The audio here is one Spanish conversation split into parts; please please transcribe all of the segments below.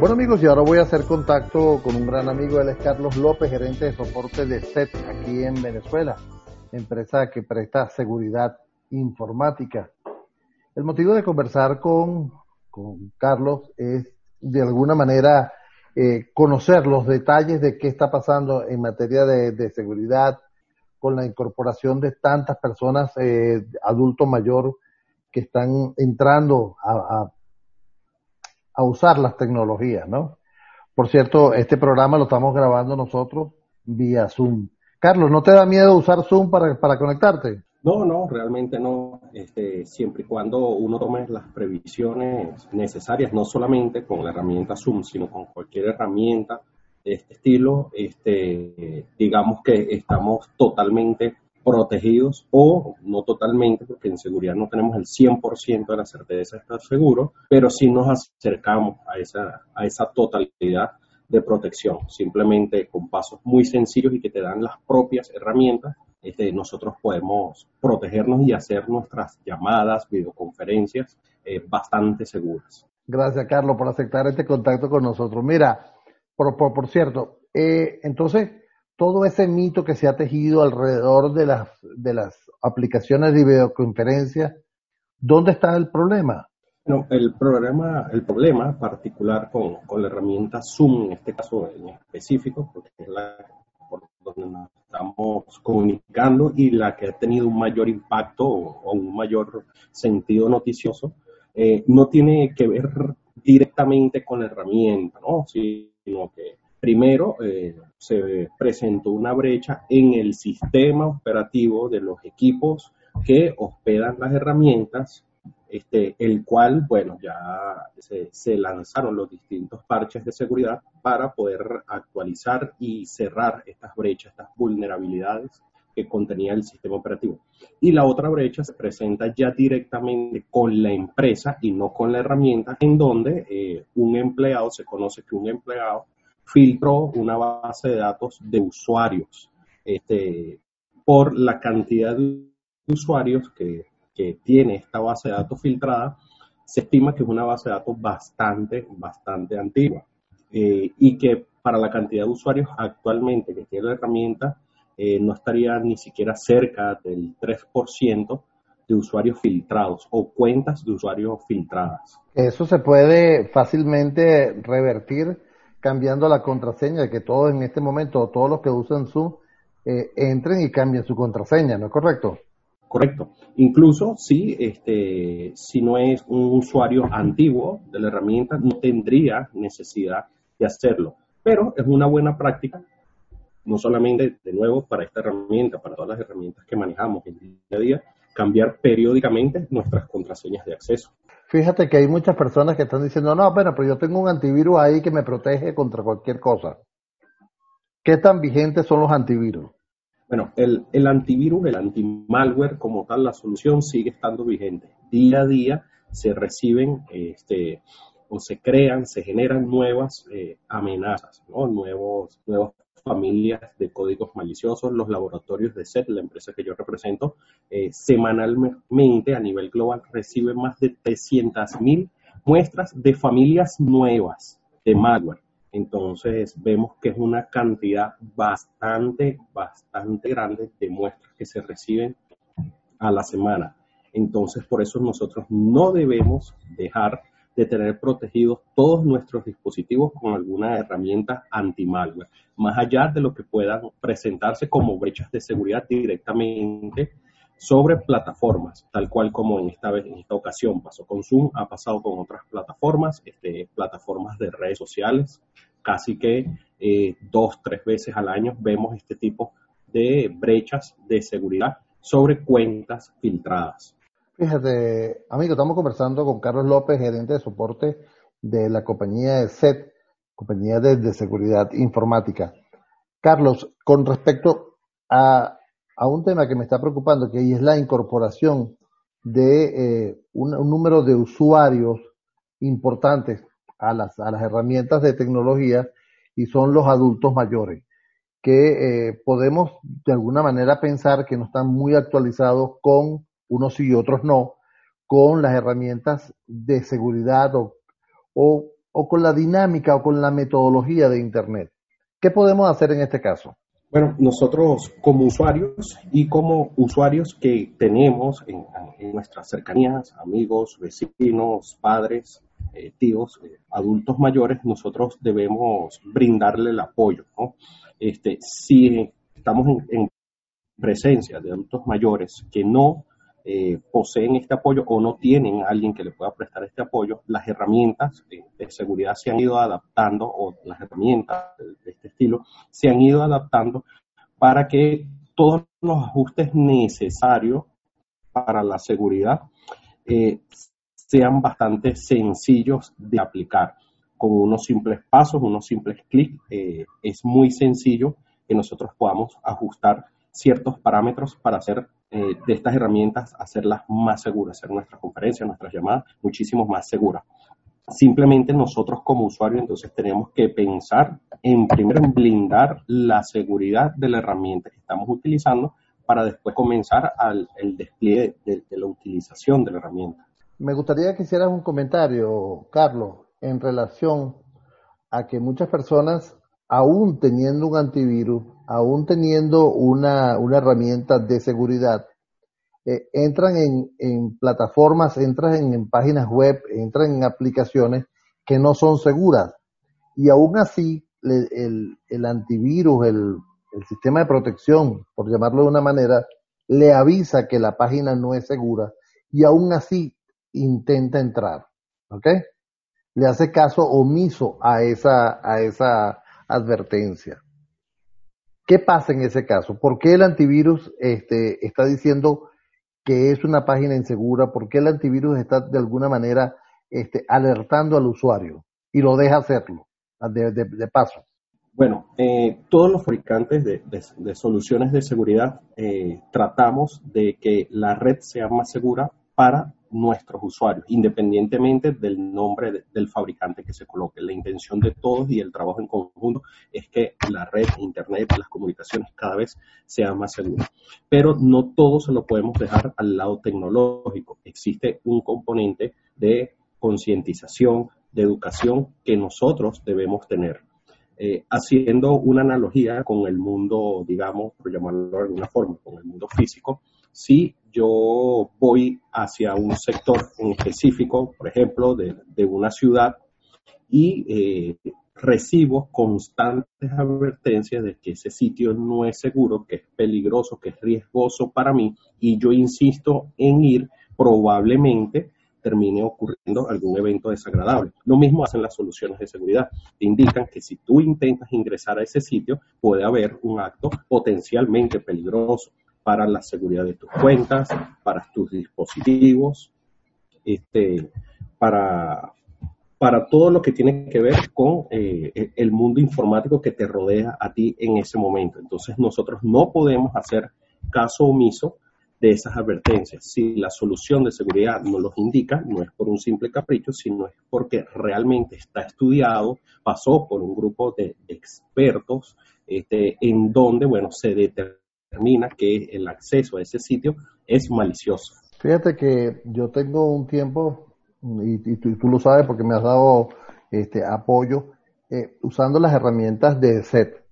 Bueno amigos, y ahora voy a hacer contacto con un gran amigo, él es Carlos López, gerente de soporte de SET aquí en Venezuela, empresa que presta seguridad informática. El motivo de conversar con, con Carlos es de alguna manera eh, conocer los detalles de qué está pasando en materia de, seguridad con la incorporación de tantas personas, eh, adulto que están entrando a a usar las tecnologías, ¿no? Por cierto, este programa lo estamos grabando nosotros vía Zoom. Carlos, ¿no te da miedo usar Zoom para, para conectarte? No, no, realmente no. Este, siempre y cuando uno tome las previsiones necesarias, no solamente con la herramienta Zoom, sino con cualquier herramienta de este estilo, este, digamos que estamos totalmente protegidos o no totalmente, porque en seguridad no tenemos el 100% de la certeza de estar seguro, pero sí nos acercamos a esa, a esa totalidad de protección, simplemente con pasos muy sencillos y que te dan las propias herramientas, este, nosotros podemos protegernos y hacer nuestras llamadas, videoconferencias eh, bastante seguras. Gracias, Carlos, por aceptar este contacto con nosotros. Mira, por, por, por cierto, eh, entonces, todo ese mito que se ha tejido alrededor de las, de las aplicaciones de videoconferencia, ¿dónde está el problema? El problema, el problema particular con, con, la herramienta Zoom, en este caso en específico, porque es la por donde nos estamos comunicando y la que ha tenido un mayor impacto o, o un mayor sentido noticioso, eh, no tiene que ver directamente con la herramienta, ¿no? sino que Primero, eh, se presentó una brecha en el sistema operativo de los equipos que hospedan las herramientas, este, el cual, bueno, ya se, se, lanzaron los distintos parches de seguridad para poder actualizar y cerrar estas brechas, estas vulnerabilidades que contenía el sistema operativo. Y la otra brecha se presenta ya directamente con la empresa y no con la herramienta, en donde eh, un empleado, se conoce que un empleado filtró una base de datos de usuarios. Este, por la cantidad de usuarios que, que, tiene esta base de datos filtrada, se estima que es una base de datos bastante, bastante antigua eh, y que para la cantidad de usuarios actualmente que tiene la herramienta eh, no estaría ni siquiera cerca del 3% de usuarios filtrados o cuentas de usuarios filtradas. Eso se puede fácilmente revertir cambiando la contraseña, que todos en este momento, todos los que usan Zoom, eh, entren y cambien su contraseña, ¿no es correcto? Correcto. Incluso si, este, si no es un usuario antiguo de la herramienta, no tendría necesidad de hacerlo. Pero es una buena práctica, no solamente, de nuevo, para esta herramienta, para todas las herramientas que manejamos en día a día, cambiar periódicamente nuestras contraseñas de acceso. Fíjate que hay muchas personas que están diciendo, no, bueno, pero yo tengo un antivirus ahí que me protege contra cualquier cosa. ¿Qué tan vigentes son los antivirus? Bueno, el, el antivirus, el antimalware como tal, la solución sigue estando vigente. Día a día se reciben este, o se crean, se generan nuevas eh, amenazas, ¿no? nuevos, nuevos familias de códigos maliciosos. Los laboratorios de SET, la empresa que yo represento, eh, semanalmente a nivel global reciben más de 300.000 muestras de familias nuevas de malware. Entonces vemos que es una cantidad bastante, bastante grande de muestras que se reciben a la semana. Entonces por eso nosotros no debemos dejar de tener protegidos todos nuestros dispositivos con alguna herramienta anti-malware, más allá de lo que puedan presentarse como brechas de seguridad directamente sobre plataformas, tal cual como en esta vez, en esta ocasión pasó con Zoom, ha pasado con otras plataformas, este, plataformas de redes sociales, casi que eh, dos, tres veces al año vemos este tipo de brechas de seguridad sobre cuentas filtradas. Fíjate, amigo, estamos conversando con Carlos López, gerente de soporte de la compañía de SET, compañía de, seguridad informática. Carlos, con respecto a, un tema que me está preocupando, que es la incorporación de eh, un, un, número de usuarios importantes a las, a las herramientas de tecnología y son los adultos mayores, que eh, podemos de alguna manera pensar que no están muy actualizados con unos sí y otros no, con las herramientas de seguridad o, o, o con la dinámica o con la metodología de Internet. ¿Qué podemos hacer en este caso? Bueno, nosotros como usuarios y como usuarios que tenemos en, nuestras cercanías, amigos, vecinos, padres, eh, tíos, eh, adultos mayores, nosotros debemos brindarle el apoyo. Este, si estamos en, presencia de adultos mayores que no eh, poseen este apoyo o no tienen alguien que le pueda prestar este apoyo, las herramientas de, seguridad se han ido adaptando o las herramientas de, este estilo se han ido adaptando para que todos los ajustes necesarios para la seguridad eh, sean bastante sencillos de aplicar. Con unos simples pasos, unos simples clics, eh, es muy sencillo que nosotros podamos ajustar ciertos parámetros para hacer eh, de estas herramientas hacerlas más seguras, hacer nuestras conferencias, nuestras llamadas muchísimo más seguras. Simplemente nosotros como usuarios entonces tenemos que pensar en primero en blindar la seguridad de la herramienta que estamos utilizando para después comenzar al, el despliegue de, la utilización de la herramienta. Me gustaría que hicieras un comentario, Carlos, en relación a que muchas personas, aún teniendo un antivirus, aún teniendo una, herramienta de seguridad, eh, entran en, plataformas, entran en, páginas web, entran en aplicaciones que no son seguras. Y aún así, el, antivirus, el, el, sistema de protección, por llamarlo de una manera, le avisa que la página no es segura y aún así intenta entrar. ¿Ok? Le hace caso omiso a esa, a esa advertencia. ¿Qué pasa en ese caso? ¿Por qué el antivirus este, está diciendo que es una página insegura? ¿Por qué el antivirus está de alguna manera este, alertando al usuario y lo deja hacerlo de, paso? Bueno, eh, todos los fabricantes de, soluciones de seguridad eh, tratamos de que la red sea más segura para nuestros usuarios, independientemente del nombre del fabricante que se coloque. La intención de todos y el trabajo en conjunto es que la red, Internet, las comunicaciones cada vez sean más seguras. Pero no todo se lo podemos dejar al lado tecnológico. Existe un componente de concientización, de educación que nosotros debemos tener. Eh, haciendo una analogía con el mundo, digamos, por llamarlo de alguna forma, con el mundo físico, si yo voy hacia un sector en específico, por ejemplo, de, una ciudad, y eh, recibo constantes advertencias de que ese sitio no es seguro, que es peligroso, que es riesgoso para mí, y yo insisto en ir, probablemente termine ocurriendo algún evento desagradable. Lo mismo hacen las soluciones de seguridad. Te indican que si tú intentas ingresar a ese sitio, puede haber un acto potencialmente peligroso para la seguridad de tus cuentas, para tus dispositivos, este, para, para todo lo que tiene que ver con eh, el mundo informático que te rodea a ti en ese momento. Entonces nosotros no podemos hacer caso omiso de esas advertencias. Si la solución de seguridad nos los indica, no es por un simple capricho, sino es porque realmente está estudiado, pasó por un grupo de expertos, este, en donde, bueno, se determina determina que el acceso a ese sitio es malicioso. Fíjate que yo tengo un tiempo, y, tú, lo sabes porque me has dado este apoyo, eh, usando las herramientas de SET.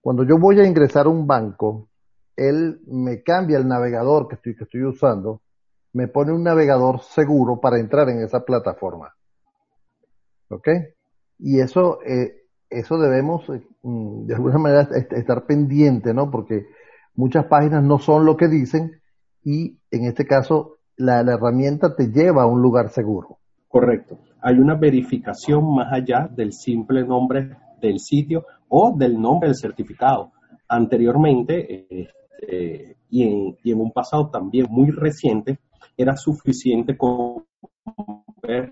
Cuando yo voy a ingresar a un banco, él me cambia el navegador que estoy, que estoy usando, me pone un navegador seguro para entrar en esa plataforma. ¿Ok? Y eso, eh, eso debemos eh, mm, de alguna manera estar pendiente, ¿no? Porque muchas páginas no son lo que dicen y en este caso la, herramienta te lleva a un lugar seguro. Correcto. Hay una verificación más allá del simple nombre del sitio o del nombre del certificado. Anteriormente, este, y, en, un pasado también muy reciente, era suficiente con ver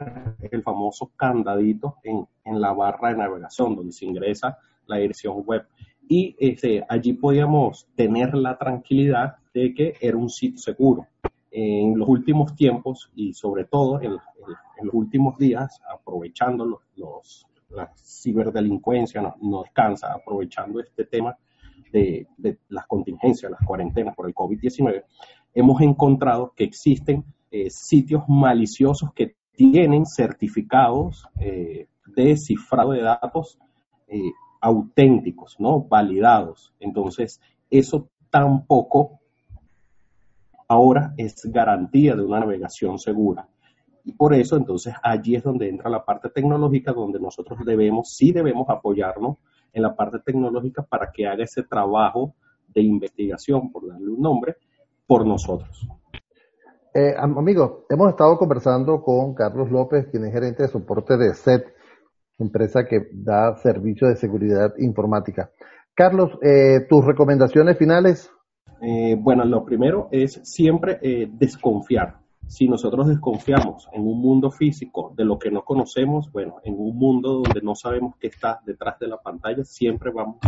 el famoso candadito en, en la barra de navegación donde se ingresa la dirección web y este, allí podíamos tener la tranquilidad de que era un sitio seguro. En los últimos tiempos y sobre todo en, los últimos días, aprovechando los, la ciberdelincuencia, no, descansa, aprovechando este tema de, las contingencias, las cuarentenas por el COVID-19, hemos encontrado que existen eh, sitios maliciosos que tienen certificados eh, de cifrado de datos eh, auténticos, ¿no? Validados. Entonces, eso tampoco ahora es garantía de una navegación segura. Y por eso, entonces, allí es donde entra la parte tecnológica, donde nosotros debemos, sí debemos apoyarnos en la parte tecnológica para que haga ese trabajo de investigación, por darle un nombre, por nosotros. Eh, hemos estado conversando con Carlos López, quien es gerente de soporte de SET, empresa que da servicio de seguridad informática. Carlos, eh, tus recomendaciones finales. Eh, bueno, lo primero es siempre eh, desconfiar. Si nosotros desconfiamos en un mundo físico de lo que no conocemos, bueno, en un mundo donde no sabemos qué está detrás de la pantalla, siempre vamos,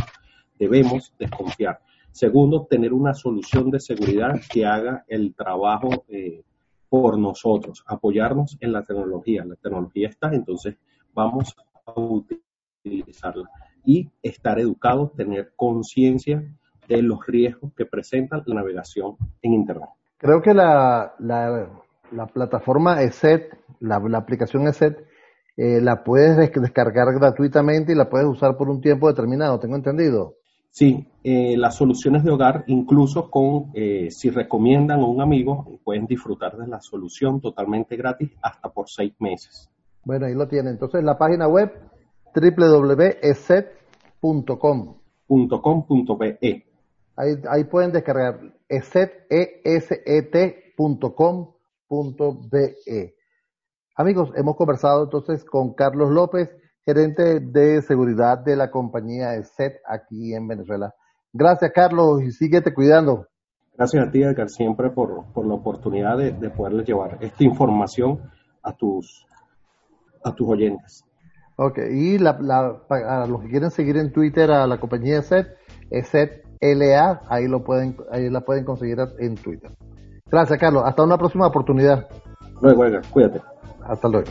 debemos desconfiar. Segundo, tener una solución de seguridad que haga el trabajo eh, por nosotros, apoyarnos en la tecnología. La tecnología está, entonces vamos utilizarla y estar educados, tener conciencia de los riesgos que presenta la navegación en Internet. Creo que la, la, plataforma ESET, la, la aplicación ESET, eh, la puedes descargar gratuitamente y la puedes usar por un tiempo determinado, tengo entendido. Sí, eh, las soluciones de hogar, incluso con, eh, si recomiendan a un amigo, pueden disfrutar de la solución totalmente gratis hasta por seis meses. Bueno, ahí lo tienen. Entonces, la página web www.eset.com. Ahí, ahí pueden descargar eset, e Amigos, hemos conversado entonces con Carlos López, gerente de seguridad de la compañía ESET aquí en Venezuela. Gracias, Carlos, y síguete cuidando. Gracias a ti, Edgar, siempre por, la oportunidad de, de poderles llevar esta información a tus, a tus oyentes. Ok, y la, la, a los que quieren seguir en Twitter a la compañía ESET, ESET LA, ahí, lo pueden, ahí la pueden conseguir en Twitter. Gracias, Carlos. Hasta una próxima oportunidad. Luego, cuídate. Hasta luego.